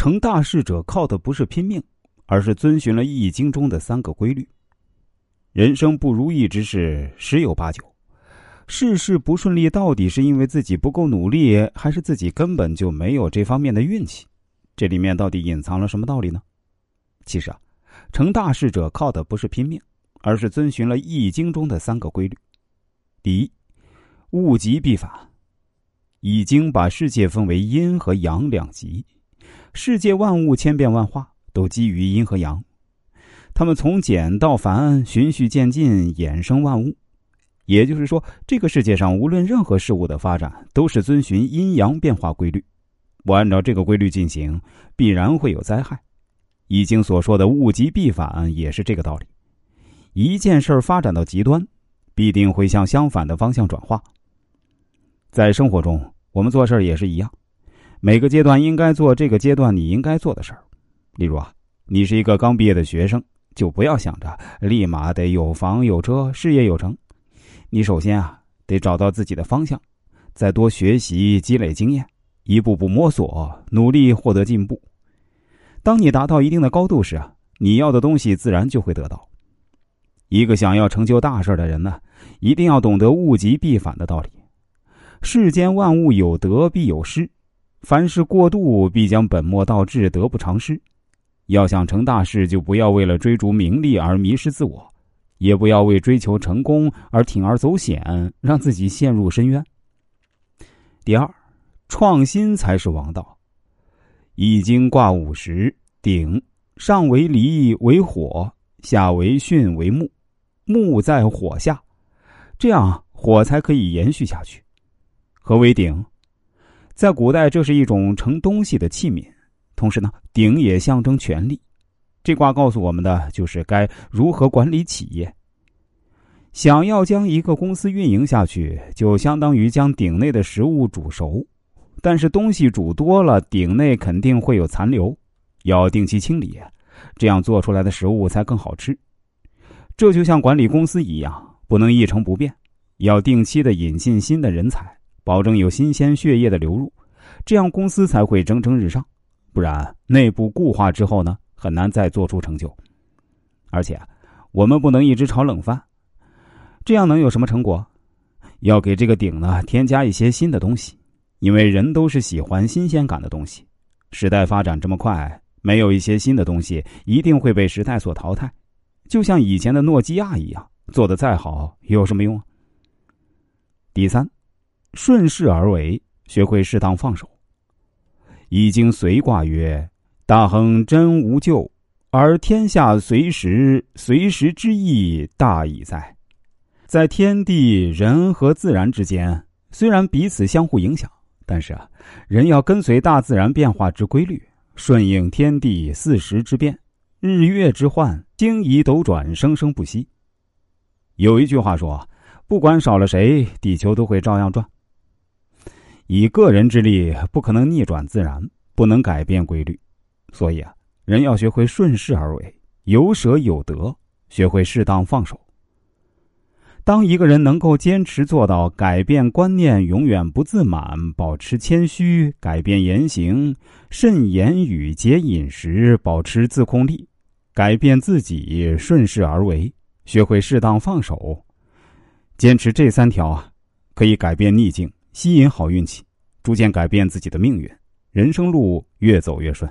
成大事者靠的不是拼命，而是遵循了《易经》中的三个规律。人生不如意之事十有八九，事事不顺利，到底是因为自己不够努力，还是自己根本就没有这方面的运气？这里面到底隐藏了什么道理呢？其实啊，成大事者靠的不是拼命，而是遵循了《易经》中的三个规律。第一，物极必反。《易经》把世界分为阴和阳两极。世界万物千变万化，都基于阴和阳，它们从简到繁，循序渐进，衍生万物。也就是说，这个世界上无论任何事物的发展，都是遵循阴阳变化规律。不按照这个规律进行，必然会有灾害。易经所说的“物极必反”也是这个道理。一件事发展到极端，必定会向相反的方向转化。在生活中，我们做事也是一样。每个阶段应该做这个阶段你应该做的事儿，例如啊，你是一个刚毕业的学生，就不要想着立马得有房有车、事业有成。你首先啊，得找到自己的方向，再多学习积累经验，一步步摸索，努力获得进步。当你达到一定的高度时啊，你要的东西自然就会得到。一个想要成就大事的人呢，一定要懂得物极必反的道理。世间万物有得必有失。凡事过度，必将本末倒置，得不偿失。要想成大事，就不要为了追逐名利而迷失自我，也不要为追求成功而铤而走险，让自己陷入深渊。第二，创新才是王道。易经卦五十，鼎上为离为火，下为巽为木，木在火下，这样火才可以延续下去。何为鼎？在古代，这是一种盛东西的器皿，同时呢，鼎也象征权力。这卦告诉我们的就是该如何管理企业。想要将一个公司运营下去，就相当于将鼎内的食物煮熟。但是东西煮多了，鼎内肯定会有残留，要定期清理，这样做出来的食物才更好吃。这就像管理公司一样，不能一成不变，要定期的引进新的人才。保证有新鲜血液的流入，这样公司才会蒸蒸日上。不然，内部固化之后呢，很难再做出成就。而且，我们不能一直炒冷饭，这样能有什么成果？要给这个鼎呢添加一些新的东西，因为人都是喜欢新鲜感的东西。时代发展这么快，没有一些新的东西，一定会被时代所淘汰。就像以前的诺基亚一样，做的再好有什么用？第三。顺势而为，学会适当放手。已经随卦曰：“大亨真无咎，而天下随时随时之意大矣哉。”在天地人和自然之间，虽然彼此相互影响，但是啊，人要跟随大自然变化之规律，顺应天地四时之变、日月之换、星移斗转，生生不息。有一句话说：“不管少了谁，地球都会照样转。”以个人之力不可能逆转自然，不能改变规律，所以啊，人要学会顺势而为，有舍有得，学会适当放手。当一个人能够坚持做到改变观念，永远不自满，保持谦虚，改变言行，慎言语，节饮食，保持自控力，改变自己，顺势而为，学会适当放手，坚持这三条啊，可以改变逆境。吸引好运气，逐渐改变自己的命运，人生路越走越顺。